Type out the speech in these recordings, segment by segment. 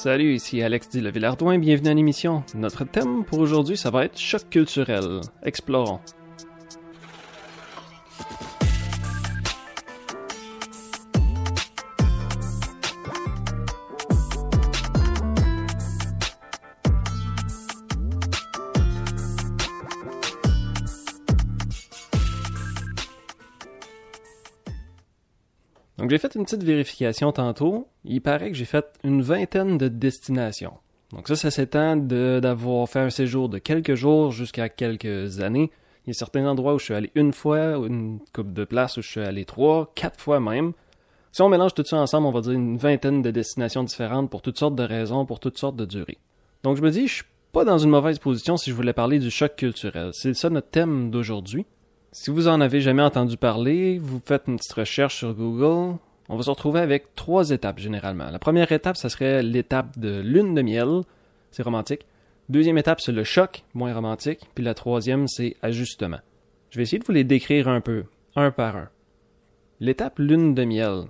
Salut, ici Alex dit le Villardouin, bienvenue à l'émission. Notre thème pour aujourd'hui, ça va être choc culturel. Explorons. J'ai fait une petite vérification tantôt. Il paraît que j'ai fait une vingtaine de destinations. Donc ça, ça s'étend d'avoir fait un séjour de quelques jours jusqu'à quelques années. Il y a certains endroits où je suis allé une fois, une coupe de places où je suis allé trois, quatre fois même. Si on mélange tout ça ensemble, on va dire une vingtaine de destinations différentes pour toutes sortes de raisons, pour toutes sortes de durées. Donc je me dis, je suis pas dans une mauvaise position si je voulais parler du choc culturel. C'est ça notre thème d'aujourd'hui. Si vous en avez jamais entendu parler, vous faites une petite recherche sur Google. On va se retrouver avec trois étapes généralement. La première étape, ça serait l'étape de lune de miel. C'est romantique. Deuxième étape, c'est le choc, moins romantique. Puis la troisième, c'est ajustement. Je vais essayer de vous les décrire un peu, un par un. L'étape lune de miel.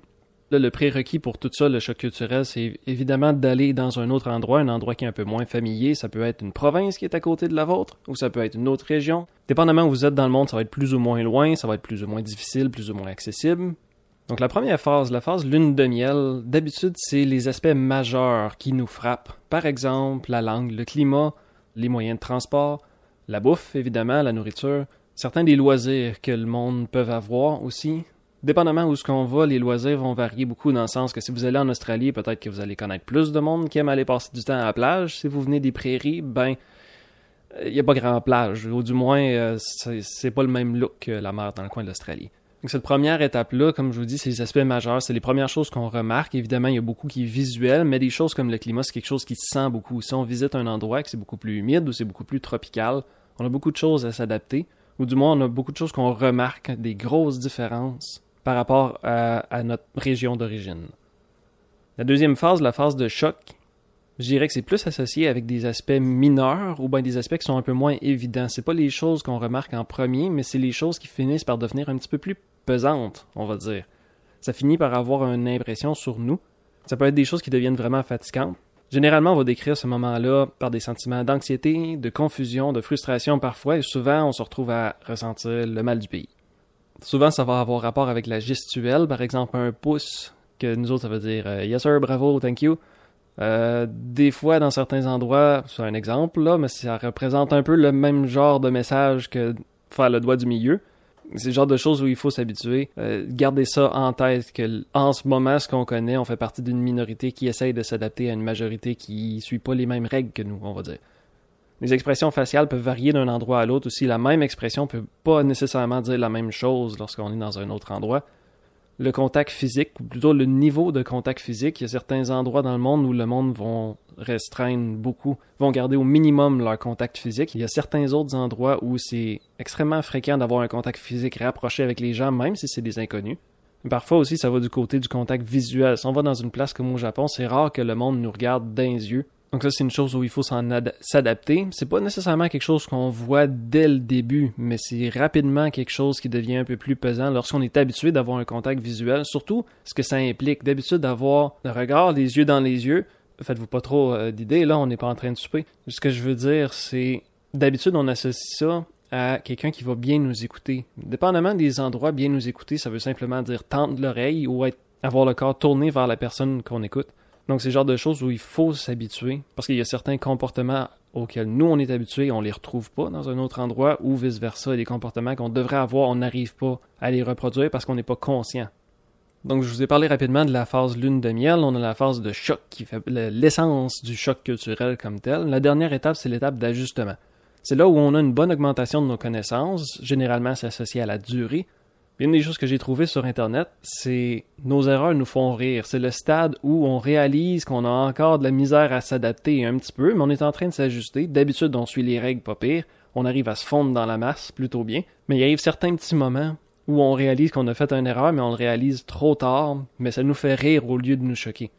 Là, le prérequis pour tout ça, le choc culturel, c'est évidemment d'aller dans un autre endroit, un endroit qui est un peu moins familier. Ça peut être une province qui est à côté de la vôtre, ou ça peut être une autre région. Dépendamment où vous êtes dans le monde, ça va être plus ou moins loin, ça va être plus ou moins difficile, plus ou moins accessible. Donc la première phase, la phase lune de miel, d'habitude c'est les aspects majeurs qui nous frappent. Par exemple, la langue, le climat, les moyens de transport, la bouffe évidemment, la nourriture, certains des loisirs que le monde peut avoir aussi, Dépendamment où ce qu'on va, les loisirs vont varier beaucoup dans le sens que si vous allez en Australie, peut-être que vous allez connaître plus de monde qui aime aller passer du temps à la plage. Si vous venez des prairies, ben il n'y a pas grand plage, ou du moins euh, c'est pas le même look que la mer dans le coin de l'Australie. Donc cette première étape-là, comme je vous dis, c'est les aspects majeurs, c'est les premières choses qu'on remarque. Évidemment, il y a beaucoup qui est visuel, mais des choses comme le climat, c'est quelque chose qui se sent beaucoup. Si on visite un endroit que c'est beaucoup plus humide ou c'est beaucoup plus tropical, on a beaucoup de choses à s'adapter, ou du moins on a beaucoup de choses qu'on remarque, des grosses différences par rapport à, notre région d'origine. La deuxième phase, la phase de choc, je dirais que c'est plus associé avec des aspects mineurs ou bien des aspects qui sont un peu moins évidents. C'est pas les choses qu'on remarque en premier, mais c'est les choses qui finissent par devenir un petit peu plus pesantes, on va dire. Ça finit par avoir une impression sur nous. Ça peut être des choses qui deviennent vraiment fatigantes. Généralement, on va décrire ce moment-là par des sentiments d'anxiété, de confusion, de frustration parfois, et souvent on se retrouve à ressentir le mal du pays. Souvent, ça va avoir rapport avec la gestuelle. Par exemple, un pouce, que nous autres, ça veut dire euh, Yes sir, bravo, thank you. Euh, des fois, dans certains endroits, c'est un exemple, là, mais ça représente un peu le même genre de message que faire le doigt du milieu. C'est le genre de choses où il faut s'habituer. Euh, garder ça en tête que en ce moment, ce qu'on connaît, on fait partie d'une minorité qui essaye de s'adapter à une majorité qui suit pas les mêmes règles que nous, on va dire. Les expressions faciales peuvent varier d'un endroit à l'autre aussi. La même expression peut pas nécessairement dire la même chose lorsqu'on est dans un autre endroit. Le contact physique, ou plutôt le niveau de contact physique, il y a certains endroits dans le monde où le monde vont restreindre beaucoup, vont garder au minimum leur contact physique. Il y a certains autres endroits où c'est extrêmement fréquent d'avoir un contact physique rapproché avec les gens, même si c'est des inconnus. Parfois aussi, ça va du côté du contact visuel. Si on va dans une place comme au Japon, c'est rare que le monde nous regarde d'un yeux donc ça, c'est une chose où il faut s'adapter. C'est pas nécessairement quelque chose qu'on voit dès le début, mais c'est rapidement quelque chose qui devient un peu plus pesant lorsqu'on est habitué d'avoir un contact visuel, surtout ce que ça implique. D'habitude, d'avoir le regard, les yeux dans les yeux. Faites-vous pas trop euh, d'idées, là, on n'est pas en train de souper. Ce que je veux dire, c'est d'habitude, on associe ça à quelqu'un qui va bien nous écouter. Dépendamment des endroits, bien nous écouter, ça veut simplement dire tendre l'oreille ou avoir le corps tourné vers la personne qu'on écoute. Donc, c'est le genre de choses où il faut s'habituer parce qu'il y a certains comportements auxquels nous, on est habitués, on les retrouve pas dans un autre endroit ou vice-versa. Il y des comportements qu'on devrait avoir, on n'arrive pas à les reproduire parce qu'on n'est pas conscient. Donc, je vous ai parlé rapidement de la phase lune de miel. On a la phase de choc qui fait l'essence du choc culturel comme tel. La dernière étape, c'est l'étape d'ajustement. C'est là où on a une bonne augmentation de nos connaissances. Généralement, c'est associé à la durée. Une des choses que j'ai trouvées sur Internet, c'est nos erreurs nous font rire. C'est le stade où on réalise qu'on a encore de la misère à s'adapter un petit peu, mais on est en train de s'ajuster. D'habitude, on suit les règles pas pire. On arrive à se fondre dans la masse plutôt bien. Mais il arrive certains petits moments où on réalise qu'on a fait une erreur, mais on le réalise trop tard, mais ça nous fait rire au lieu de nous choquer.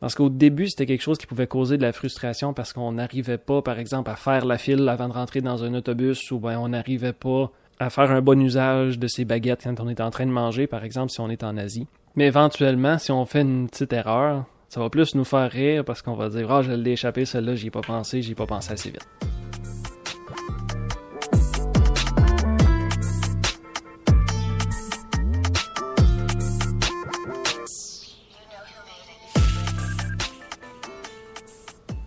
Parce qu'au début, c'était quelque chose qui pouvait causer de la frustration parce qu'on n'arrivait pas, par exemple, à faire la file avant de rentrer dans un autobus ou ben on n'arrivait pas à faire un bon usage de ces baguettes quand on est en train de manger, par exemple, si on est en Asie. Mais éventuellement, si on fait une petite erreur, Ça va plus nous faire rire parce qu'on va dire Ah, je l'ai échappé, celle-là, j'y ai pas pensé, j'y ai pas pensé assez vite.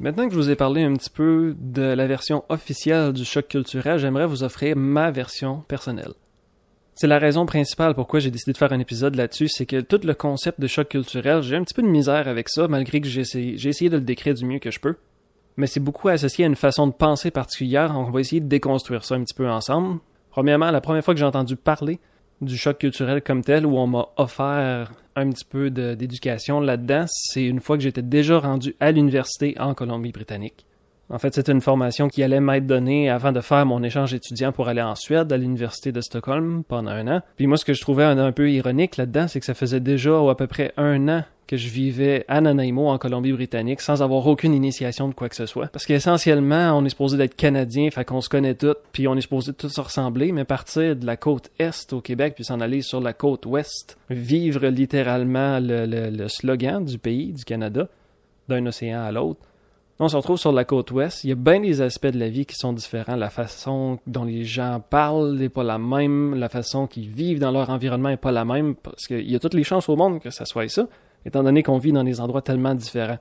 Maintenant que je vous ai parlé un petit peu de la version officielle du choc culturel, j'aimerais vous offrir ma version personnelle. C'est la raison principale pourquoi j'ai décidé de faire un épisode là-dessus, c'est que tout le concept de choc culturel, j'ai un petit peu de misère avec ça, malgré que j'ai essayé, de le décrire du mieux que je peux. Mais c'est beaucoup associé à une façon de penser particulière, on va essayer de déconstruire ça un petit peu ensemble. Premièrement, la première fois que j'ai entendu parler du choc culturel comme tel, où on m'a offert un petit peu d'éducation là-dedans, c'est une fois que j'étais déjà rendu à l'université en Colombie-Britannique. En fait, c'était une formation qui allait m'être donnée avant de faire mon échange étudiant pour aller en Suède, à l'université de Stockholm, pendant un an. Puis moi, ce que je trouvais un, peu ironique là-dedans, c'est que ça faisait déjà à peu près un an que je vivais à Nanaimo, en Colombie-Britannique, sans avoir aucune initiation de quoi que ce soit. Parce qu'essentiellement, on est supposé d'être Canadien, fait qu'on se connaît tous, puis on est supposé tous se ressembler, mais partir de la côte Est au Québec, puis s'en aller sur la côte Ouest, vivre littéralement le, le slogan du pays, du Canada, d'un océan à l'autre, on se retrouve sur la côte ouest. Il y a bien des aspects de la vie qui sont différents. La façon dont les gens parlent n'est pas la même. La façon qu'ils vivent dans leur environnement n'est pas la même. Parce qu'il y a toutes les chances au monde que ça soit ça, étant donné qu'on vit dans des endroits tellement différents.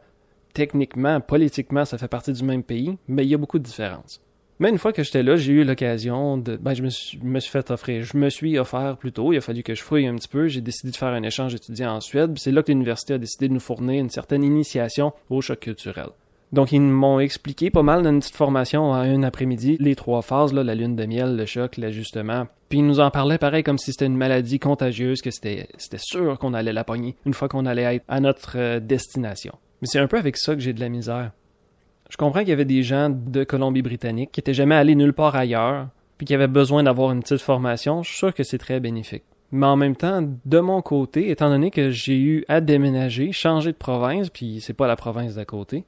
Techniquement, politiquement, ça fait partie du même pays, mais il y a beaucoup de différences. Mais une fois que j'étais là, j'ai eu l'occasion de. Ben, je me suis, me suis, fait offrir. Je me suis offert plutôt. Il a fallu que je fouille un petit peu. J'ai décidé de faire un échange étudiant en Suède. C'est là que l'université a décidé de nous fournir une certaine initiation au choc culturel. Donc, ils m'ont expliqué pas mal dans une petite formation à un après-midi, les trois phases, la lune de miel, le choc, l'ajustement. Puis ils nous en parlaient pareil comme si c'était une maladie contagieuse, que c'était, sûr qu'on allait la pogner une fois qu'on allait être à notre euh, destination. Mais c'est un peu avec ça que j'ai de la misère. Je comprends qu'il y avait des gens de Colombie-Britannique qui étaient jamais allés nulle part ailleurs, puis qui avaient besoin d'avoir une petite formation. Je sûr que c'est très bénéfique. Mais en même temps, de mon côté, étant donné que j'ai eu à déménager, changer de province, puis c'est pas la province d'à côté,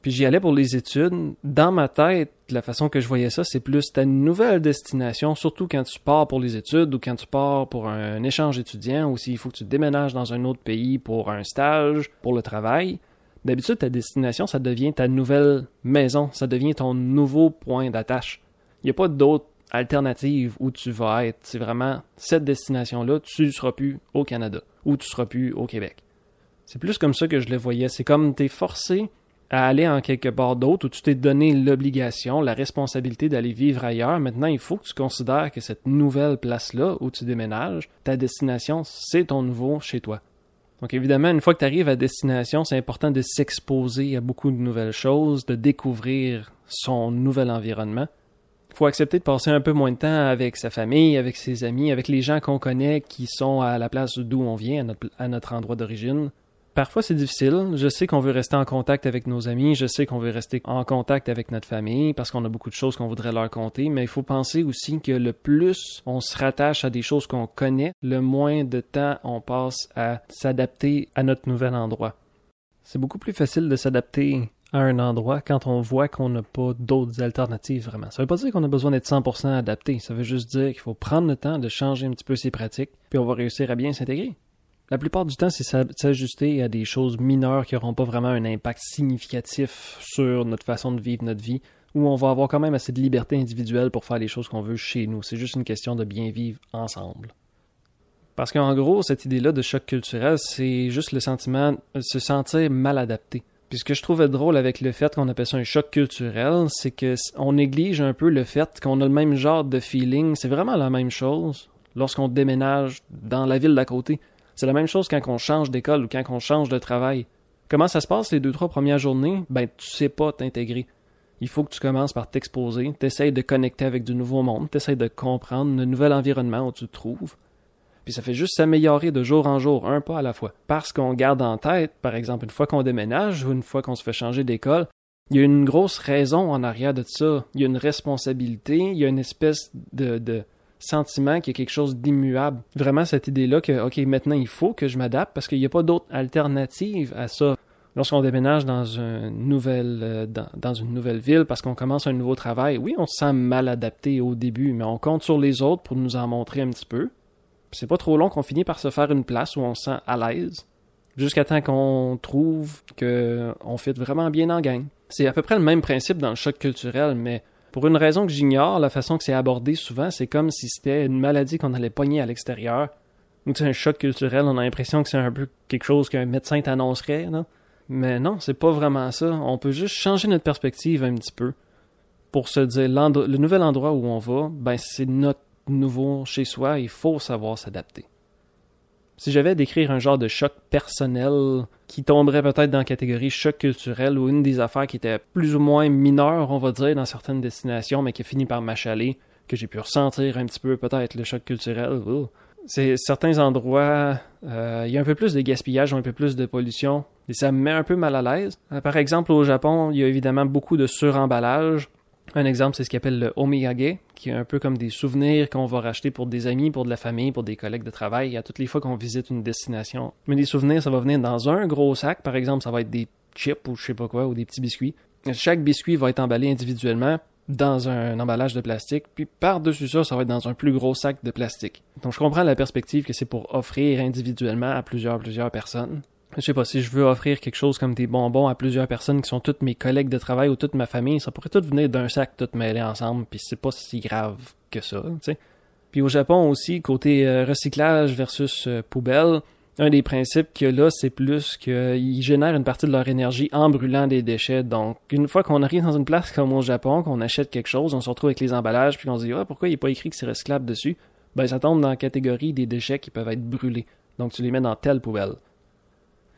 puis j'y allais pour les études. Dans ma tête, la façon que je voyais ça, c'est plus ta nouvelle destination, surtout quand tu pars pour les études ou quand tu pars pour un échange étudiant ou s'il faut que tu déménages dans un autre pays pour un stage, pour le travail. D'habitude, ta destination, ça devient ta nouvelle maison, ça devient ton nouveau point d'attache. Il n'y a pas d'autre alternative où tu vas être. C'est vraiment cette destination-là, tu ne seras plus au Canada ou tu ne seras plus au Québec. C'est plus comme ça que je le voyais. C'est comme tu es forcé à aller en quelque part d'autre où tu t'es donné l'obligation, la responsabilité d'aller vivre ailleurs. Maintenant, il faut que tu considères que cette nouvelle place-là où tu déménages, ta destination, c'est ton nouveau chez toi. Donc évidemment, une fois que tu arrives à destination, c'est important de s'exposer à beaucoup de nouvelles choses, de découvrir son nouvel environnement. Il faut accepter de passer un peu moins de temps avec sa famille, avec ses amis, avec les gens qu'on connaît qui sont à la place d'où on vient, à notre, à notre endroit d'origine. Parfois, c'est difficile. Je sais qu'on veut rester en contact avec nos amis, je sais qu'on veut rester en contact avec notre famille parce qu'on a beaucoup de choses qu'on voudrait leur conter, mais il faut penser aussi que le plus on se rattache à des choses qu'on connaît, le moins de temps on passe à s'adapter à notre nouvel endroit. C'est beaucoup plus facile de s'adapter à un endroit quand on voit qu'on n'a pas d'autres alternatives vraiment. Ça veut pas dire qu'on a besoin d'être 100% adapté, ça veut juste dire qu'il faut prendre le temps de changer un petit peu ses pratiques, puis on va réussir à bien s'intégrer. La plupart du temps, c'est s'ajuster à des choses mineures qui n'auront pas vraiment un impact significatif sur notre façon de vivre notre vie, où on va avoir quand même assez de liberté individuelle pour faire les choses qu'on veut chez nous. C'est juste une question de bien vivre ensemble. Parce qu'en gros, cette idée-là de choc culturel, c'est juste le sentiment de se sentir mal adapté. Puis ce que je trouvais drôle avec le fait qu'on appelle ça un choc culturel, c'est que on néglige un peu le fait qu'on a le même genre de feeling. C'est vraiment la même chose lorsqu'on déménage dans la ville d'à côté. C'est la même chose quand on change d'école ou quand on change de travail. Comment ça se passe les deux, trois premières journées? Ben, tu sais pas t'intégrer. Il faut que tu commences par t'exposer, t'essayes de connecter avec du nouveau monde, t'essayes de comprendre le nouvel environnement où tu te trouves. Puis ça fait juste s'améliorer de jour en jour, un pas à la fois. Parce qu'on garde en tête, par exemple, une fois qu'on déménage ou une fois qu'on se fait changer d'école, il y a une grosse raison en arrière de ça. Il y a une responsabilité, il y a une espèce de, de sentiment qu'il y a quelque chose d'immuable. Vraiment cette idée-là que, OK, maintenant il faut que je m'adapte parce qu'il n'y a pas d'autre alternative à ça. Lorsqu'on déménage dans une nouvelle euh, dans, une nouvelle ville parce qu'on commence un nouveau travail, oui, on se sent mal adapté au début, mais on compte sur les autres pour nous en montrer un petit peu. C'est pas trop long qu'on finit par se faire une place où on se sent à l'aise. jusqu'à temps qu'on trouve qu'on fit vraiment bien en gang. C'est à peu près le même principe dans le choc culturel, mais pour une raison que j'ignore, la façon que c'est abordé souvent, c'est comme si c'était une maladie qu'on allait pogner à l'extérieur. Ou c'est un choc culturel, on a l'impression que c'est un peu quelque chose qu'un médecin t'annoncerait, non? Mais non, c'est pas vraiment ça. On peut juste changer notre perspective un petit peu pour se dire le nouvel endroit où on va, ben c'est notre nouveau chez soi, il faut savoir s'adapter. Si j'avais à décrire un genre de choc personnel qui tomberait peut-être dans la catégorie choc culturel ou une des affaires qui était plus ou moins mineure, on va dire, dans certaines destinations, mais qui a fini par m'achaler, que j'ai pu ressentir un petit peu peut-être le choc culturel, c'est certains endroits, euh, il y a un peu plus de gaspillage, un peu plus de pollution, et ça me met un peu mal à l'aise. Euh, par exemple, au Japon, il y a évidemment beaucoup de suremballage. Un exemple, c'est ce qu'on appelle le omiyage, qui est un peu comme des souvenirs qu'on va racheter pour des amis, pour de la famille, pour des collègues de travail, à toutes les fois qu'on visite une destination. Mais des souvenirs, ça va venir dans un gros sac, par exemple, ça va être des chips ou je sais pas quoi, ou des petits biscuits. Chaque biscuit va être emballé individuellement, dans un emballage de plastique, puis par-dessus ça, ça va être dans un plus gros sac de plastique. Donc je comprends la perspective que c'est pour offrir individuellement à plusieurs plusieurs personnes. Je sais pas, si je veux offrir quelque chose comme des bonbons à plusieurs personnes qui sont toutes mes collègues de travail ou toute ma famille, ça pourrait tout venir d'un sac tout mêlé ensemble, puis c'est pas si grave que ça, tu. Puis au Japon aussi, côté euh, recyclage versus euh, poubelle, un des principes que là, c'est plus qu'ils génèrent une partie de leur énergie en brûlant des déchets. Donc, une fois qu'on arrive dans une place comme au Japon, qu'on achète quelque chose, on se retrouve avec les emballages, puis on se dit, ah, pourquoi il n'est pas écrit que c'est recyclable dessus? Ben, ça tombe dans la catégorie des déchets qui peuvent être brûlés. Donc, tu les mets dans telle poubelle.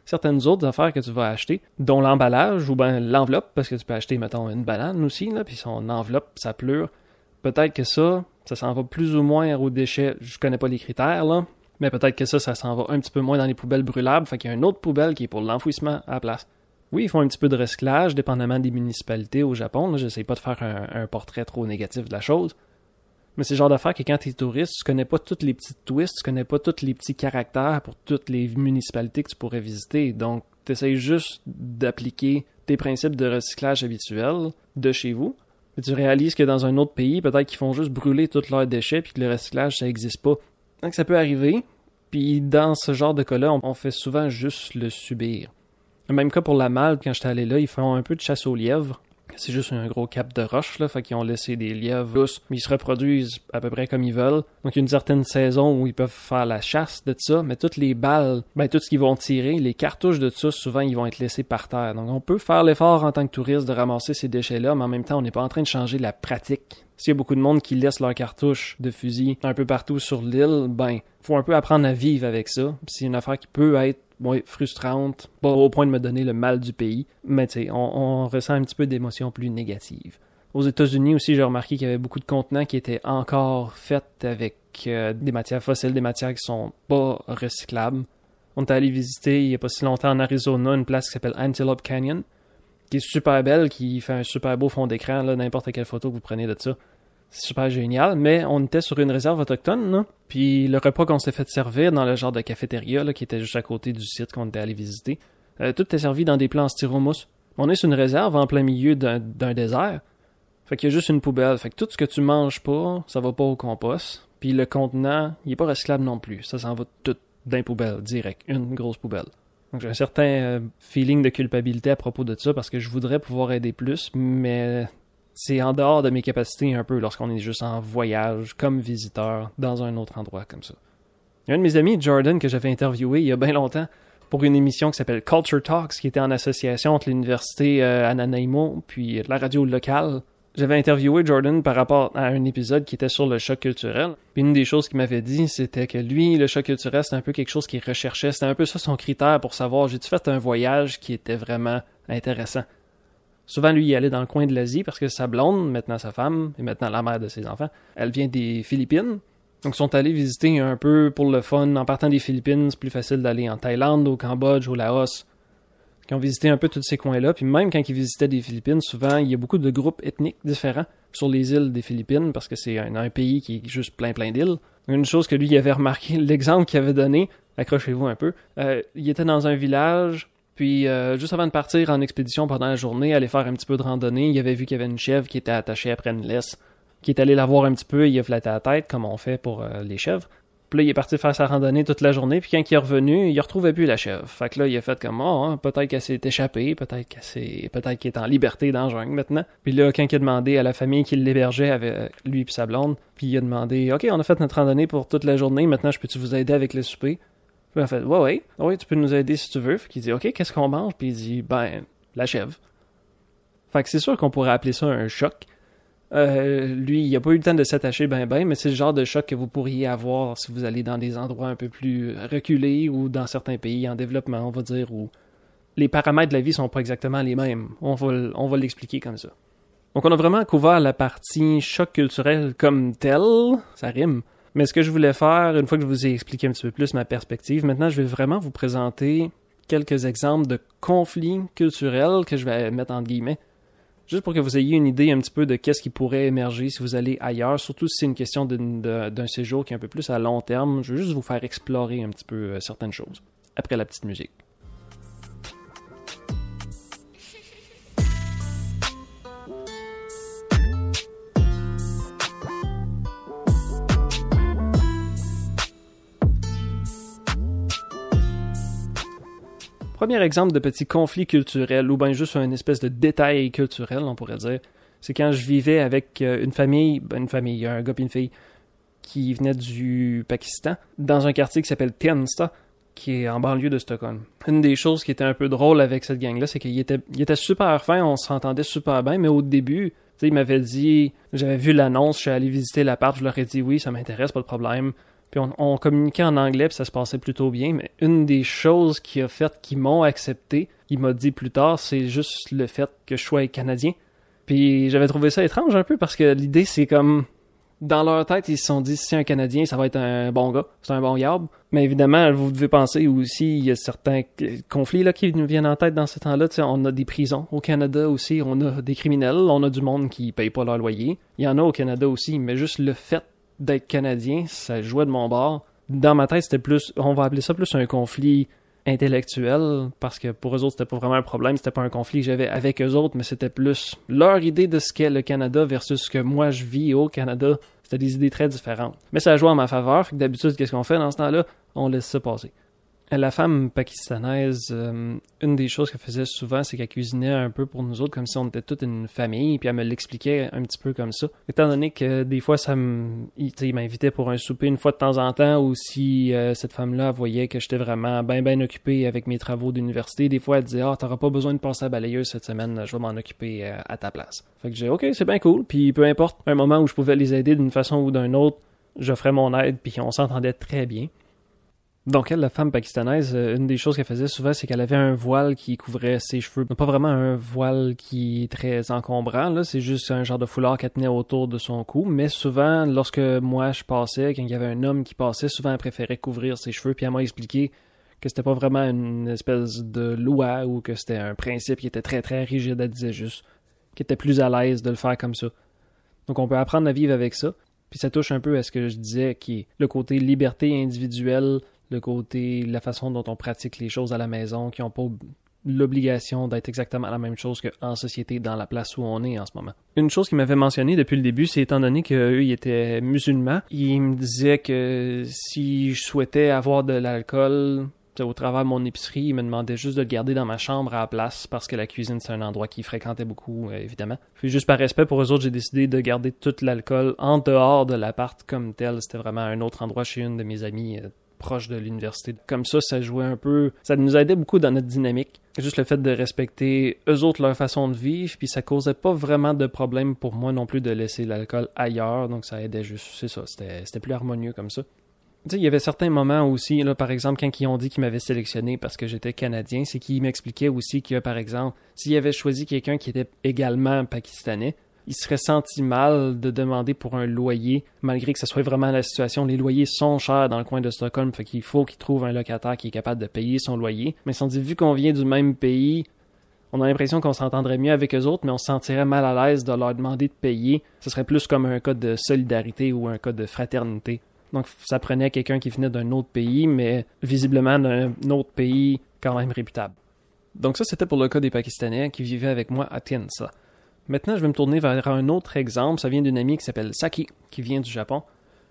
Certaines autres affaires que tu vas acheter, dont l'emballage ou ben l'enveloppe, parce que tu peux acheter, mettons, une banane aussi, là, puis son enveloppe, sa pleure. Peut-être que ça, ça s'en va plus ou moins aux déchets. Je connais pas les critères, là, mais peut-être que ça, ça s'en va un petit peu moins dans les poubelles brûlables, fait qu'il y a une autre poubelle qui est pour l'enfouissement à la place. Oui, ils font un petit peu de recyclage, dépendamment des municipalités au Japon. Je n'essaie pas de faire un, portrait trop négatif de la chose. Mais c'est le genre d'affaire que quand tu es touriste, tu connais pas toutes les petites twists, tu connais pas tous les petits caractères pour toutes les municipalités que tu pourrais visiter. Donc, tu essaies juste d'appliquer tes principes de recyclage habituels de chez vous. Mais tu réalises que dans un autre pays, peut-être qu'ils font juste brûler tous leurs déchets puis que le recyclage, ça n'existe pas. Donc ça peut arriver. Puis dans ce genre de cas-là, on, fait souvent juste le subir. Le même cas pour la malle, quand j'étais allé là, ils font un peu de chasse aux lièvres. C'est juste un gros cap de roche, là, fait qu'ils ont laissé des lièvres lousses, mais ils se reproduisent à peu près comme ils veulent. Donc il y a une certaine saison où ils peuvent faire la chasse de ça, mais toutes les balles, ben tout ce qu'ils vont tirer, les cartouches de ça, souvent ils vont être laissés par terre. Donc on peut faire l'effort en tant que touriste de ramasser ces déchets-là, mais en même temps on n'est pas en train de changer la pratique. S'il y a beaucoup de monde qui laisse leurs cartouches de fusil un peu partout sur l'île, ben faut un peu apprendre à vivre avec ça. C'est une affaire qui peut être bon, frustrante, pas au point de me donner le mal du pays, mais tu sais, on, ressent un petit peu d'émotions plus négatives. Aux États-Unis aussi, j'ai remarqué qu'il y avait beaucoup de contenants qui étaient encore faits avec euh, des matières fossiles, des matières qui sont pas recyclables. On est allé visiter il y a pas si longtemps en Arizona une place qui s'appelle Antelope Canyon, qui est super belle, qui fait un super beau fond d'écran, n'importe quelle photo que vous prenez de ça. C'est super génial, mais on était sur une réserve autochtone, là. Puis le repas qu'on s'est fait servir dans le genre de cafétéria, là, qui était juste à côté du site qu'on était allé visiter, euh, tout était servi dans des plans en styromousse. On est sur une réserve en plein milieu d'un désert. Fait qu'il y a juste une poubelle. Fait que tout ce que tu manges pas, ça va pas au compost. Puis le contenant, il est pas recyclable non plus. Ça s'en va tout dans poubelle, direct. Une grosse poubelle. Donc j'ai un certain euh, feeling de culpabilité à propos de ça parce que je voudrais pouvoir aider plus, mais c'est en dehors de mes capacités un peu lorsqu'on est juste en voyage comme visiteur dans un autre endroit comme ça. Un de mes amis, Jordan, que j'avais interviewé il y a bien longtemps pour une émission qui s'appelle Culture Talks, qui était en association entre l'université euh, Ananaimo puis la radio locale. J'avais interviewé Jordan par rapport à un épisode qui était sur le choc culturel. Puis une des choses qu'il m'avait dit, c'était que lui, le choc culturel, c'était un peu quelque chose qu'il recherchait. C'était un peu ça son critère pour savoir, j'ai-tu fait un voyage qui était vraiment intéressant. Souvent, lui, il allait dans le coin de l'Asie parce que sa blonde, maintenant sa femme, et maintenant la mère de ses enfants, elle vient des Philippines. Donc, ils sont allés visiter un peu pour le fun. En partant des Philippines, c'est plus facile d'aller en Thaïlande, au Cambodge, au Laos. Ils ont visité un peu tous ces coins-là. Puis même quand ils visitaient des Philippines, souvent, il y a beaucoup de groupes ethniques différents sur les îles des Philippines parce que c'est un, pays qui est juste plein plein d'îles. Une chose que lui il avait remarqué, l'exemple qu'il avait donné, accrochez-vous un peu, euh, il était dans un village puis, euh, juste avant de partir en expédition pendant la journée, aller faire un petit peu de randonnée, il avait vu qu'il y avait une chèvre qui était attachée après une laisse, qui est allé la voir un petit peu et il a flatté la tête, comme on fait pour euh, les chèvres. Puis là, il est parti faire sa randonnée toute la journée, puis quand il est revenu, il retrouvait plus la chèvre. Fait que là, il a fait comme, oh, hein, peut-être qu'elle s'est échappée, peut-être qu'elle s'est, peut-être qu'il est en liberté dans le jungle maintenant. Puis là, quand il a demandé à la famille qui l'hébergeait avec lui et sa blonde, puis il a demandé, ok, on a fait notre randonnée pour toute la journée, maintenant je peux-tu vous aider avec le souper? Puis fait, ouais, ouais, tu peux nous aider si tu veux. Fait qu'il dit, ok, qu'est-ce qu'on mange? Puis il dit, ben, la chèvre. Fait que c'est sûr qu'on pourrait appeler ça un choc. Euh, lui, il a pas eu le temps de s'attacher ben ben, mais c'est le genre de choc que vous pourriez avoir si vous allez dans des endroits un peu plus reculés ou dans certains pays en développement, on va dire, où les paramètres de la vie sont pas exactement les mêmes. On va, on va l'expliquer comme ça. Donc on a vraiment couvert la partie choc culturel comme tel, ça rime. Mais ce que je voulais faire, une fois que je vous ai expliqué un petit peu plus ma perspective, maintenant je vais vraiment vous présenter quelques exemples de conflits culturels que je vais mettre en guillemets Juste pour que vous ayez une idée un petit peu de qu'est-ce qui pourrait émerger si vous allez ailleurs, surtout si c'est une question d'un séjour qui est un peu plus à long terme, je veux juste vous faire explorer un petit peu euh, certaines choses. Après la petite musique. Premier exemple de petit conflit culturel, ou bien juste un espèce de détail culturel, on pourrait dire, c'est quand je vivais avec euh, une famille, ben une famille, un gars et une fille, qui venait du Pakistan, dans un quartier qui s'appelle Tensta, qui est en banlieue de Stockholm. Une des choses qui était un peu drôle avec cette gang-là, c'est qu'il était, super fin, on s'entendait super bien, mais au début, il m'avait dit, j'avais vu l'annonce, je suis allé visiter l'appart, je leur ai dit oui, ça m'intéresse, pas de problème. Puis on, communiquait en anglais, puis ça se passait plutôt bien. Mais une des choses qui a fait qu'ils m'ont accepté, il m'a dit plus tard, c'est juste le fait que je sois canadien. Puis j'avais trouvé ça étrange un peu parce que l'idée c'est comme dans leur tête, ils se sont dit si un Canadien, ça va être un bon gars, c'est un bon yab. Mais évidemment, vous devez penser aussi, il y a certains conflits là qui nous viennent en tête dans ce temps-là. on a des prisons au Canada aussi, on a des criminels, on a du monde qui paye pas leur loyer. Il y en a au Canada aussi, mais juste le fait d'être canadien, ça jouait de mon bord. Dans ma tête, c'était plus, on va appeler ça plus un conflit intellectuel, parce que pour eux autres, c'était pas vraiment un problème, c'était pas un conflit que j'avais avec eux autres, mais c'était plus leur idée de ce qu'est le Canada versus ce que moi je vis au Canada. C'était des idées très différentes. Mais ça joué en ma faveur, fait que d'habitude, qu'est-ce qu'on fait dans ce temps-là? On laisse ça passer. La femme pakistanaise, euh, une des choses qu'elle faisait souvent, c'est qu'elle cuisinait un peu pour nous autres, comme si on était toute une famille, puis elle me l'expliquait un petit peu comme ça. Étant donné que des fois, ça me, il, m'invitait pour un souper une fois de temps en temps, ou si euh, cette femme-là voyait que j'étais vraiment bien bien occupé avec mes travaux d'université, des fois elle disait, ah, oh, t'auras pas besoin de passer à balayeuse cette semaine, je vais m'en occuper euh, à ta place. Fait que j'ai, ok, c'est bien cool, puis peu importe, un moment où je pouvais les aider d'une façon ou d'une autre, j'offrais mon aide, puis on s'entendait très bien. Donc elle, la femme pakistanaise, euh, une des choses qu'elle faisait souvent, c'est qu'elle avait un voile qui couvrait ses cheveux. Pas vraiment un voile qui est très encombrant, là, c'est juste un genre de foulard qu'elle tenait autour de son cou. Mais souvent, lorsque moi je passais, quand il y avait un homme qui passait, souvent elle préférait couvrir ses cheveux, puis elle m'a expliqué que c'était pas vraiment une espèce de loi ou que c'était un principe qui était très très rigide, elle disait juste qu'elle était plus à l'aise de le faire comme ça. Donc on peut apprendre à vivre avec ça. Puis ça touche un peu à ce que je disais, qui est le côté liberté individuelle, le côté, la façon dont on pratique les choses à la maison, qui n'ont pas l'obligation d'être exactement la même chose qu'en société dans la place où on est en ce moment. Une chose qu'il m'avait mentionné depuis le début, c'est étant donné qu'eux, ils étaient musulmans, ils me disaient que si je souhaitais avoir de l'alcool au travers de mon épicerie, ils me demandaient juste de le garder dans ma chambre à la place parce que la cuisine, c'est un endroit qu'ils fréquentaient beaucoup, euh, évidemment. Puis juste par respect pour eux autres, j'ai décidé de garder tout l'alcool en dehors de l'appart comme tel. C'était vraiment un autre endroit chez une de mes amies euh, proche de l'université. Comme ça, ça jouait un peu, ça nous aidait beaucoup dans notre dynamique. Juste le fait de respecter eux autres leur façon de vivre, puis ça causait pas vraiment de problème pour moi non plus de laisser l'alcool ailleurs, donc ça aidait juste, c'est ça, c'était plus harmonieux comme ça. Tu sais, il y avait certains moments aussi, là, par exemple, quand ils ont dit qu'ils m'avaient sélectionné parce que j'étais canadien, c'est qu'ils m'expliquaient aussi que, par exemple, s'ils avaient choisi quelqu'un qui était également pakistanais, il serait senti mal de demander pour un loyer, malgré que ce soit vraiment la situation. Les loyers sont chers dans le coin de Stockholm, fait qu'il faut qu'il trouve un locataire qui est capable de payer son loyer. Mais si on dit, vu qu'on vient du même pays, on a l'impression qu'on s'entendrait mieux avec eux autres, mais on se sentirait mal à l'aise de leur demander de payer. Ce serait plus comme un cas de solidarité ou un cas de fraternité. Donc, ça prenait quelqu'un qui venait d'un autre pays, mais visiblement d'un autre pays quand même réputable. Donc ça, c'était pour le cas des Pakistanais qui vivaient avec moi à Tiensa. Maintenant, je vais me tourner vers un autre exemple. Ça vient d'une amie qui s'appelle Saki, qui vient du Japon.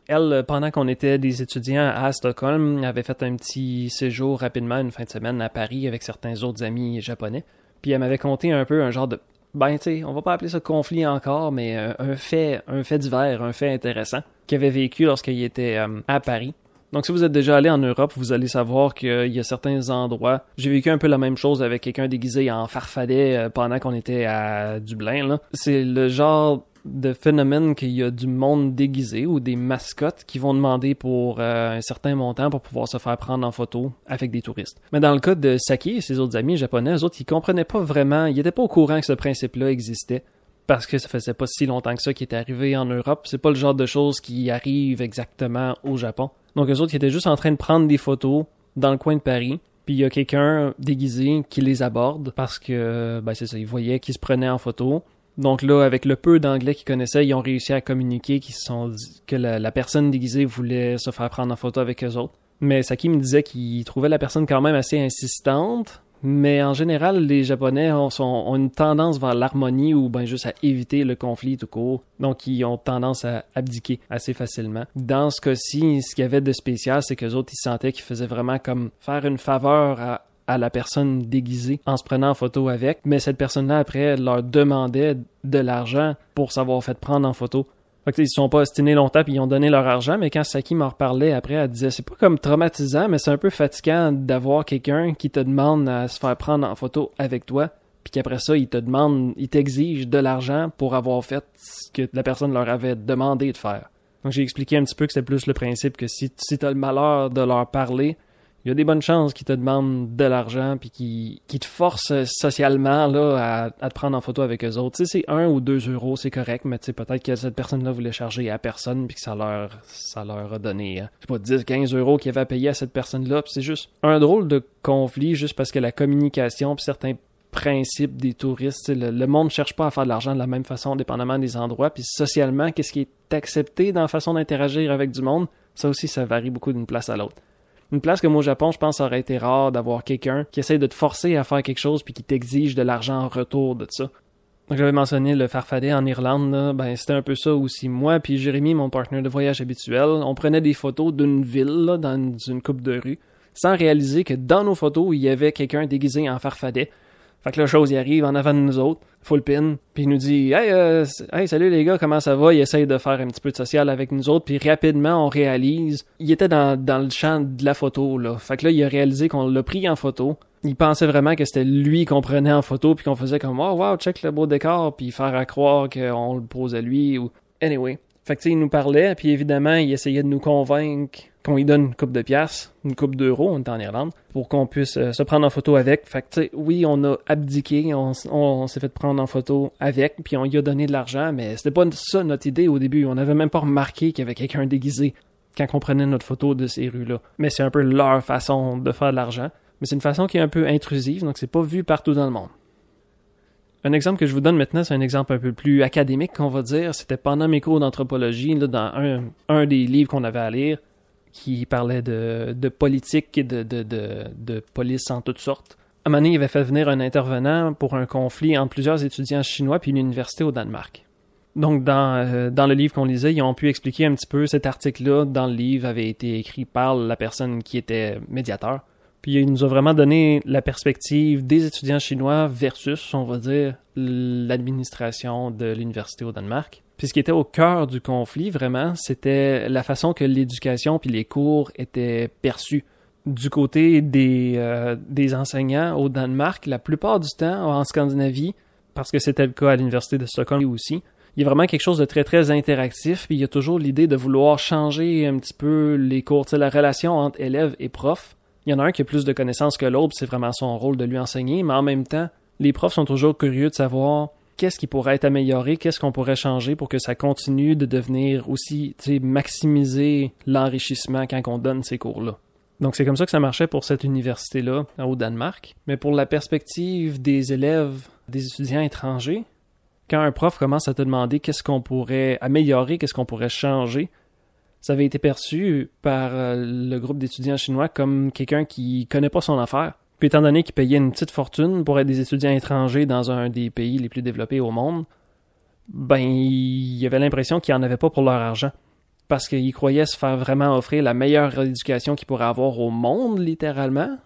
Elle, pendant qu'on était des étudiants à Stockholm, avait fait un petit séjour rapidement, une fin de semaine à Paris avec certains autres amis japonais. Puis elle m'avait conté un peu un genre de ben tu sais, on va pas appeler ça conflit encore, mais euh, un fait, un fait divers, un fait intéressant qu'il avait vécu lorsqu'il était euh, à Paris. Donc si vous êtes déjà allé en Europe, vous allez savoir qu'il y a certains endroits. J'ai vécu un peu la même chose avec quelqu'un déguisé en farfadet euh, pendant qu'on était à Dublin. C'est le genre de phénomène qu'il y a du monde déguisé ou des mascottes qui vont demander pour euh, un certain montant pour pouvoir se faire prendre en photo avec des touristes. Mais dans le cas de Saki et ses autres amis japonais, eux autres, ils comprenaient pas vraiment, ils étaient pas au courant que ce principe-là existait parce que ça faisait pas si longtemps que ça qui est arrivé en Europe. C'est pas le genre de choses qui arrivent exactement au Japon. Donc eux autres, ils étaient juste en train de prendre des photos dans le coin de Paris. Puis il y a quelqu'un déguisé qui les aborde parce que, ben c'est ça, ils voyaient qu'ils se prenaient en photo. Donc là, avec le peu d'anglais qu'ils connaissaient, ils ont réussi à communiquer qu'ils sont que la, personne déguisée voulait se faire prendre en photo avec eux autres. Mais Saki me disait qu'il trouvait la personne quand même assez insistante. Mais en général, les Japonais ont, une tendance vers l'harmonie ou ben juste à éviter le conflit tout court. Donc, ils ont tendance à abdiquer assez facilement. Dans ce cas-ci, ce qu'il y avait de spécial, c'est que les autres, ils sentaient qu'ils faisaient vraiment comme faire une faveur à, à la personne déguisée en se prenant en photo avec, mais cette personne-là, après, leur demandait de l'argent pour s'avoir fait prendre en photo. Fait que, sont pas ostinés longtemps puis ils ont donné leur argent, mais quand Saki m'en reparlait après, elle disait c'est pas comme traumatisant, mais c'est un peu fatigant d'avoir quelqu'un qui te demande à se faire prendre en photo avec toi, puis qu'après ça, il te demande, il t'exige de l'argent pour avoir fait ce que la personne leur avait demandé de faire. Donc j'ai expliqué un petit peu que c'est plus le principe que si, si tu as le malheur de leur parler, il y a des bonnes chances qu'ils te demandent de l'argent puis qu'ils te forcent socialement là à, te prendre en photo avec eux autres. Tu sais, c'est un ou deux euros, c'est correct, mais tu sais, peut-être que cette personne-là voulait charger à personne puis que ça leur, ça leur a donné, euh, je sais pas, 10, 15 euros qu'il avait à payer à cette personne-là. C'est juste un drôle de conflit juste parce que la communication puis certains principes des touristes, le, le, monde ne cherche pas à faire de l'argent de la même façon, dépendamment des endroits. Puis socialement, qu'est-ce qui est accepté dans la façon d'interagir avec du monde, ça aussi, ça varie beaucoup d'une place à l'autre. Une place comme au Japon, je pense, ça aurait été rare d'avoir quelqu'un qui essaie de te forcer à faire quelque chose puis qui t'exige de l'argent en retour de ça. Donc j'avais mentionné le farfadet en Irlande, ben c'était un peu ça aussi. Moi puis Jérémy, mon partenaire de voyage habituel, on prenait des photos d'une ville dans une coupe de rue, sans réaliser que dans nos photos il y avait quelqu'un déguisé en farfadet. Fait que la chose y arrive en avant de nous autres, full pin, puis il nous dit hey, euh, hey salut les gars, comment ça va? Il essaye de faire un petit peu de social avec nous autres, puis rapidement on réalise, il était dans, dans le champ de la photo là. Fait que là il a réalisé qu'on l'a pris en photo. Il pensait vraiment que c'était lui qu'on prenait en photo puis qu'on faisait comme oh wow check le beau décor puis faire à croire qu'on le pose à lui ou anyway. Fait que tu sais il nous parlait puis évidemment il essayait de nous convaincre qu'on lui donne une coupe de pièces, une coupe d'euros, on est en Irlande, pour qu'on puisse euh, se prendre en photo avec. Oui, on a abdiqué, on, s'est fait prendre en photo avec, puis on lui a donné de l'argent, mais c'était pas ça notre idée au début. On n'avait même pas remarqué qu'il y avait quelqu'un déguisé quand on prenait notre photo de ces rues-là. Mais c'est un peu leur façon de faire de l'argent. Mais c'est une façon qui est un peu intrusive, donc c'est pas vu partout dans le monde. Un exemple que je vous donne maintenant, c'est un exemple un peu plus académique, qu'on va dire. C'était pendant mes cours d'anthropologie, dans un des livres qu'on avait à lire qui parlait de, politique et de, police en toutes sortes. À un moment il avait fait venir un intervenant pour un conflit entre plusieurs étudiants chinois puis une université au Danemark. Donc, dans, euh, dans le livre qu'on lisait, ils ont pu expliquer un petit peu cet article-là. Dans le livre, avait été écrit par la personne qui était médiateur. Puis il nous a vraiment donné la perspective des étudiants chinois versus, on va dire, l'administration de l'université au Danemark. Puis ce qui était au cœur du conflit, vraiment, c'était la façon que l'éducation puis les cours étaient perçus. Du côté des, euh, des enseignants au Danemark, la plupart du temps, en Scandinavie, parce que c'était le cas à l'université de Stockholm aussi, il y a vraiment quelque chose de très très interactif, puis il y a toujours l'idée de vouloir changer un petit peu les cours, la relation entre élèves et profs il y en a un qui a plus de connaissances que l'autre, c'est vraiment son rôle de lui enseigner, mais en même temps, les profs sont toujours curieux de savoir qu'est-ce qui pourrait être amélioré, qu'est-ce qu'on pourrait changer pour que ça continue de devenir aussi, tu sais, maximiser l'enrichissement quand on donne ces cours-là. Donc c'est comme ça que ça marchait pour cette université-là au Danemark. Mais pour la perspective des élèves, des étudiants étrangers, quand un prof commence à te demander qu'est-ce qu'on pourrait améliorer, qu'est-ce qu'on pourrait changer, ça avait été perçu par euh, le groupe d'étudiants chinois comme quelqu'un qui connaît pas son affaire. Puis étant donné qu'ils payaient une petite fortune pour être des étudiants étrangers dans un des pays les plus développés au monde, ben il y avait l'impression qu'ils en avaient pas pour leur argent. parce qu'ils croyaient se faire vraiment offrir la meilleure éducation qu'ils pourraient avoir au monde, littéralement.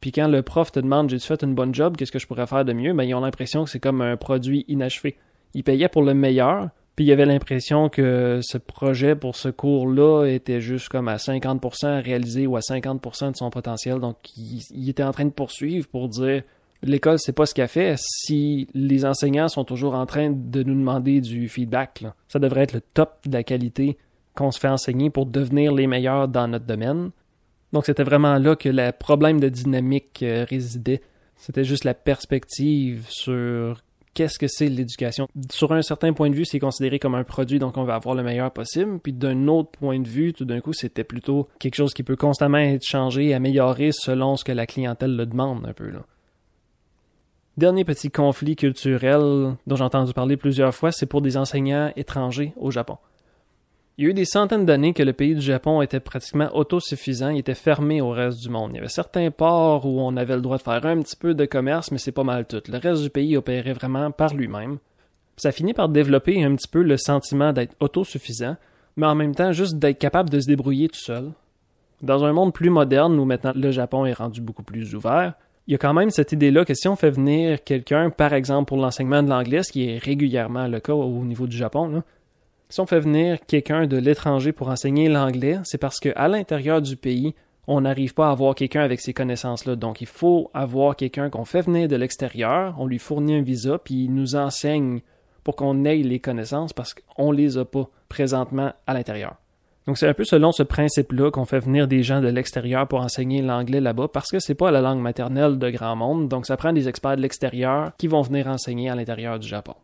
Puis quand le prof te demande j'ai-tu fait une bonne job, qu'est-ce que je pourrais faire de mieux, ben ils ont l'impression que c'est comme un produit inachevé. Ils payaient pour le meilleur, puis il y avait l'impression que ce projet pour ce cours-là était juste comme à 50% réalisé ou à 50% de son potentiel. Donc il, était en train de poursuivre pour dire l'école, c'est pas ce qu'elle fait si les enseignants sont toujours en train de nous demander du feedback. Ça devrait être le top de la qualité qu'on se fait enseigner pour devenir les meilleurs dans notre domaine. Donc c'était vraiment là que le problème de dynamique euh, résidait. C'était juste la perspective sur qu'est-ce que c'est l'éducation. Sur un certain point de vue, c'est considéré comme un produit, donc on va avoir le meilleur possible. Puis d'un autre point de vue, tout d'un coup, c'était plutôt quelque chose qui peut constamment être changé, amélioré selon ce que la clientèle le demande un peu. Dernier petit conflit culturel dont j'ai entendu parler plusieurs fois, c'est pour des enseignants étrangers au Japon. Il y a eu des centaines d'années que le pays du Japon était pratiquement autosuffisant, il était fermé au reste du monde. Il y avait certains ports où on avait le droit de faire un petit peu de commerce, mais c'est pas mal tout. Le reste du pays opérait vraiment par lui-même. Ça finit par développer un petit peu le sentiment d'être autosuffisant, mais en même temps juste d'être capable de se débrouiller tout seul. Dans un monde plus moderne où maintenant le Japon est rendu beaucoup plus ouvert, il y a quand même cette idée-là que si on fait venir quelqu'un, par exemple pour l'enseignement de l'anglais, ce qui est régulièrement le cas au niveau du Japon, si on fait venir quelqu'un de l'étranger pour enseigner l'anglais, c'est parce qu'à l'intérieur du pays, on n'arrive pas à avoir quelqu'un avec ces connaissances-là. Donc, il faut avoir quelqu'un qu'on fait venir de l'extérieur, on lui fournit un visa, puis il nous enseigne pour qu'on ait les connaissances parce qu'on les a pas présentement à l'intérieur. Donc c'est un peu selon ce principe-là qu'on fait venir des gens de l'extérieur pour enseigner l'anglais là-bas parce que c'est pas la langue maternelle de grand monde, donc ça prend des experts de l'extérieur qui vont venir enseigner à l'intérieur du Japon.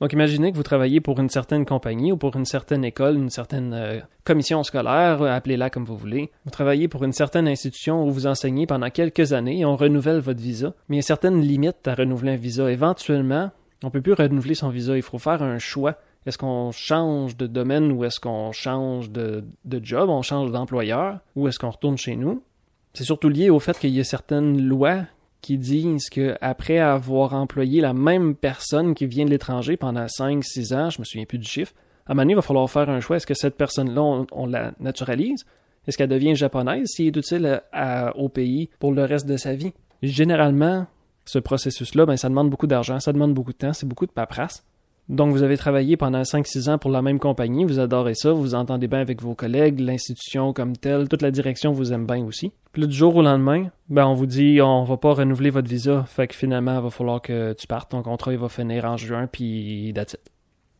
Donc imaginez que vous travaillez pour une certaine compagnie ou pour une certaine école, une certaine euh, commission scolaire, appelez-la comme vous voulez. Vous travaillez pour une certaine institution où vous enseignez pendant quelques années et on renouvelle votre visa. Mais il y a certaines limites à renouveler un visa. Éventuellement, on peut plus renouveler son visa. Il faut faire un choix est-ce qu'on change de domaine ou est-ce qu'on change de, job, on change d'employeur ou est-ce qu'on retourne chez nous? C'est surtout lié au fait qu'il y a certaines lois qui disent qu'après avoir employé la même personne qui vient de l'étranger pendant 5-6 ans, je me souviens plus du chiffre, à un moment il va falloir faire un choix. Est-ce que cette personne-là, on, la naturalise? Est-ce qu'elle devient japonaise s'il est utile au pays pour le reste de sa vie? Généralement, ce processus-là, ben, ça demande beaucoup d'argent, ça demande beaucoup de temps, c'est beaucoup de paperasse. Donc, vous avez travaillé pendant 5-6 ans pour la même compagnie, vous adorez ça, vous entendez bien avec vos collègues, l'institution comme telle, toute la direction vous aime bien aussi. Puis là, du jour au lendemain, ben, on vous dit, on va pas renouveler votre visa, fait que finalement, il va falloir que tu partes, ton contrat, il va finir en juin, puis that's it.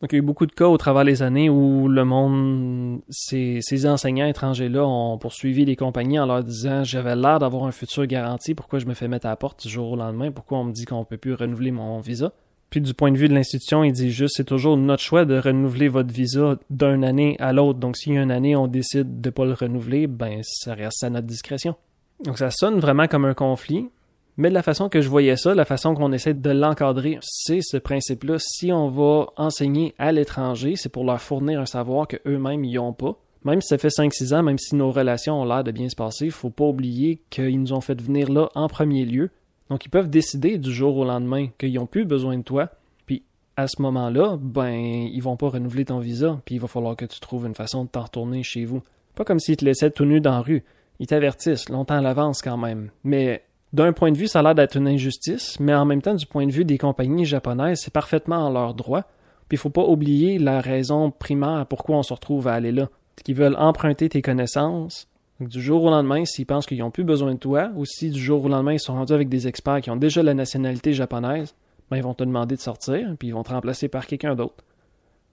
Donc, il y a eu beaucoup de cas au travers des années où le monde, ces, ces enseignants étrangers-là ont poursuivi les compagnies en leur disant j'avais l'air d'avoir un futur garanti, pourquoi je me fais mettre à la porte du jour au lendemain, pourquoi on me dit qu'on peut plus renouveler mon visa? Puis du point de vue de l'institution, il dit juste c'est toujours notre choix de renouveler votre visa d'une année à l'autre. Donc si une année on décide de pas le renouveler, ben ça reste à notre discrétion. Donc ça sonne vraiment comme un conflit, mais de la façon que je voyais ça, la façon qu'on essaie de l'encadrer, c'est ce principe-là. Si on va enseigner à l'étranger, c'est pour leur fournir un savoir que eux-mêmes ils ont pas. Même si ça fait 5-6 ans, même si nos relations ont l'air de bien se passer, faut pas oublier qu'ils nous ont fait venir là en premier lieu donc, ils peuvent décider du jour au lendemain qu'ils n'ont plus besoin de toi. Puis, à ce moment-là, ben, ils vont pas renouveler ton visa. Puis, il va falloir que tu trouves une façon de t'en retourner chez vous. Pas comme s'ils te laissaient tout nu dans la rue. Ils t'avertissent, longtemps à l'avance quand même. Mais, d'un point de vue, ça a l'air d'être une injustice, mais en même temps, du point de vue des compagnies japonaises, c'est parfaitement en leur droit. Puis, il faut pas oublier la raison primaire pourquoi on se retrouve à aller là. Qu'ils veulent emprunter tes connaissances, du jour au lendemain, s'ils pensent qu'ils n'ont plus besoin de toi, ou si du jour au lendemain ils sont rendus avec des experts qui ont déjà la nationalité japonaise, ben ils vont te demander de sortir, puis ils vont te remplacer par quelqu'un d'autre.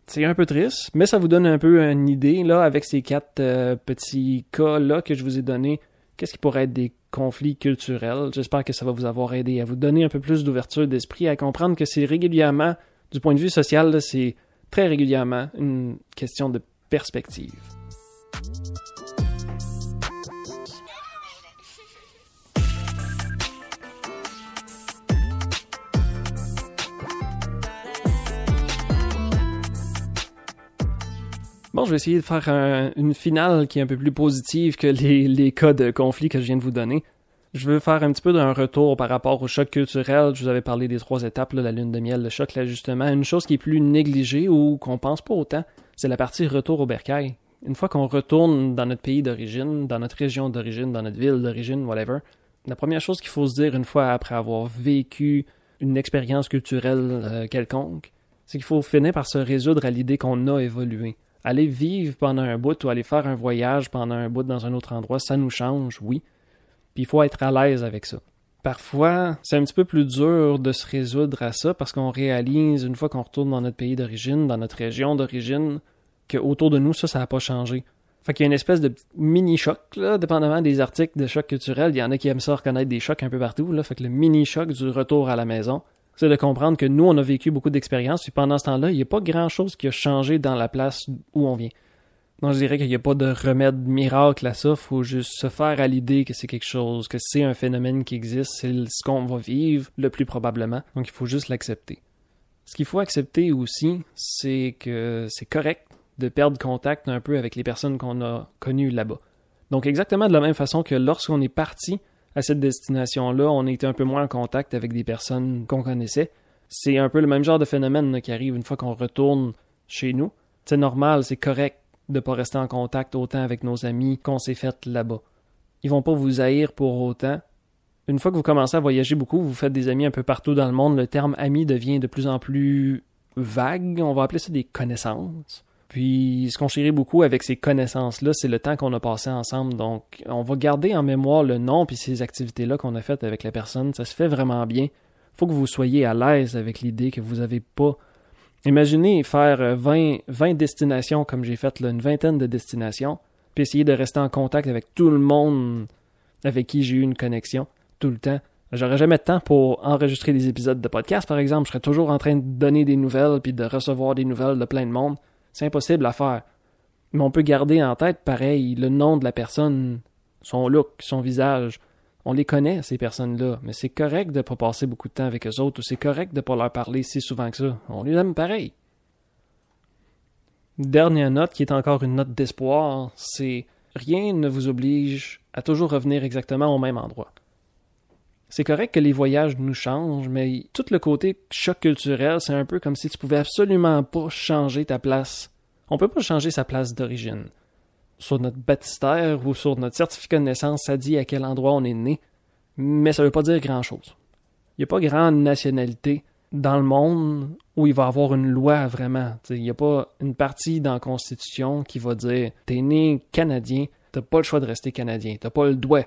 C'est un peu triste, mais ça vous donne un peu une idée, là, avec ces quatre euh, petits cas-là que je vous ai donnés, qu'est-ce qui pourrait être des conflits culturels. J'espère que ça va vous avoir aidé à vous donner un peu plus d'ouverture d'esprit, à comprendre que c'est régulièrement, du point de vue social, c'est très régulièrement une question de perspective. Bon, je vais essayer de faire une finale qui est un peu plus positive que les, cas de conflit que je viens de vous donner. Je veux faire un petit peu d'un retour par rapport au choc culturel. Je vous avais parlé des trois étapes, la lune de miel, le choc, l'ajustement. Une chose qui est plus négligée ou qu'on pense pas autant, c'est la partie retour au bercail. une fois qu'on retourne dans notre pays d'origine, dans notre région d'origine, dans notre ville d'origine, whatever, la première chose qu'il faut se dire une fois après avoir vécu une expérience culturelle euh, quelconque, c'est qu'il faut finir par se résoudre à l'idée qu'on a évolué. Aller vivre pendant un bout ou aller faire un voyage pendant un bout dans un autre endroit, ça nous change, oui. Puis il faut être à l'aise avec ça. Parfois, c'est un petit peu plus dur de se résoudre à ça parce qu'on réalise, une fois qu'on retourne dans notre pays d'origine, dans notre région d'origine, qu'autour de nous, ça, ça n'a pas changé. Fait qu'il y a une espèce de mini-choc, là, dépendamment des articles de choc culturel. Il y en a qui aiment ça reconnaître des chocs un peu partout, là. Fait que le mini-choc du retour à la maison, c'est de comprendre que nous, on a vécu beaucoup d'expériences, puis pendant ce temps-là, il n'y a pas grand-chose qui a changé dans la place où on vient. Donc, je dirais qu'il n'y a pas de remède miracle à ça. Il faut juste se faire à l'idée que c'est quelque chose, que c'est un phénomène qui existe, c'est ce qu'on va vivre le plus probablement. Donc, il faut juste l'accepter. Ce qu'il faut accepter aussi, c'est que c'est correct de perdre contact un peu avec les personnes qu'on a connues là-bas. Donc, exactement de la même façon que lorsqu'on est parti à cette destination-là, on était un peu moins en contact avec des personnes qu'on connaissait. C'est un peu le même genre de phénomène qui arrive une fois qu'on retourne chez nous. C'est normal, c'est correct de pas rester en contact autant avec nos amis qu'on s'est fait là-bas. Ils vont pas vous haïr pour autant. Une fois que vous commencez à voyager beaucoup, vous faites des amis un peu partout dans le monde, le terme ami devient de plus en plus vague, on va appeler ça des connaissances. Puis ce qu'on chérit beaucoup avec ces connaissances-là, c'est le temps qu'on a passé ensemble. Donc on va garder en mémoire le nom puis ces activités-là qu'on a faites avec la personne. Ça se fait vraiment bien. Faut que vous soyez à l'aise avec l'idée que vous n'avez pas Imaginez faire 20, euh, 20 destinations comme j'ai fait, une vingtaine de destinations, puis essayer de rester en contact avec tout le monde avec qui j'ai eu une connexion tout le temps. J'aurais jamais de temps pour enregistrer des épisodes de podcast, par exemple. Je serais toujours en train de donner des nouvelles puis de recevoir des nouvelles de plein de monde. C'est impossible à faire. Mais on peut garder en tête, pareil, le nom de la personne, son look, son visage, on les connaît, ces personnes-là, mais c'est correct de ne pas passer beaucoup de temps avec eux autres, ou c'est correct de ne pas leur parler si souvent que ça. On les aime pareil. Dernière note, qui est encore une note d'espoir, c'est rien ne vous oblige à toujours revenir exactement au même endroit. C'est correct que les voyages nous changent, mais tout le côté choc culturel, c'est un peu comme si tu pouvais absolument pas changer ta place. On peut pas changer sa place d'origine sur notre baptistère ou sur notre certificat de naissance, ça dit à quel endroit on est né, mais ça veut pas dire grand-chose. Il n'y a pas grande nationalité dans le monde où il va y avoir une loi vraiment. Il n'y a pas une partie dans la Constitution qui va dire t'es né canadien, t'as pas le choix de rester canadien, t'as pas le droit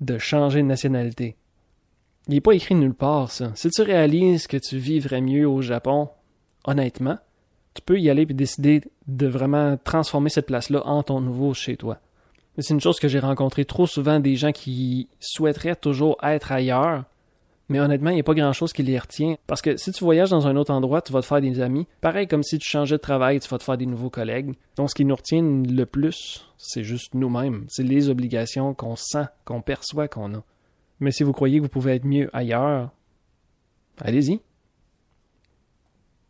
de changer de nationalité. Il n'est pas écrit nulle part, ça. Si tu réalises que tu vivrais mieux au Japon, honnêtement, tu peux y aller et décider de vraiment transformer cette place-là en ton nouveau chez toi. C'est une chose que j'ai rencontré trop souvent des gens qui souhaiteraient toujours être ailleurs, mais honnêtement, il n'y a pas grand-chose qui les retient. Parce que si tu voyages dans un autre endroit, tu vas te faire des amis. Pareil comme si tu changeais de travail, tu vas te faire des nouveaux collègues. Donc ce qui nous retient le plus, c'est juste nous-mêmes. C'est les obligations qu'on sent, qu'on perçoit qu'on a. Mais si vous croyez que vous pouvez être mieux ailleurs, allez-y.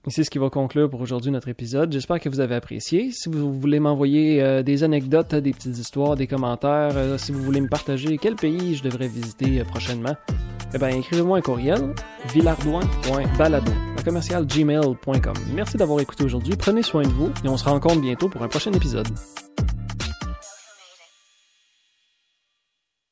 C'est ce qui va conclure pour aujourd'hui notre épisode. J'espère que vous avez apprécié. Si vous voulez m'envoyer euh, des anecdotes, des petites histoires, des commentaires, euh, si vous voulez me partager quel pays je devrais visiter euh, prochainement, eh bien, écrivez-moi un courriel, villardouin.balado, commercial gmail.com. Merci d'avoir écouté aujourd'hui. Prenez soin de vous et on se rencontre bientôt pour un prochain épisode.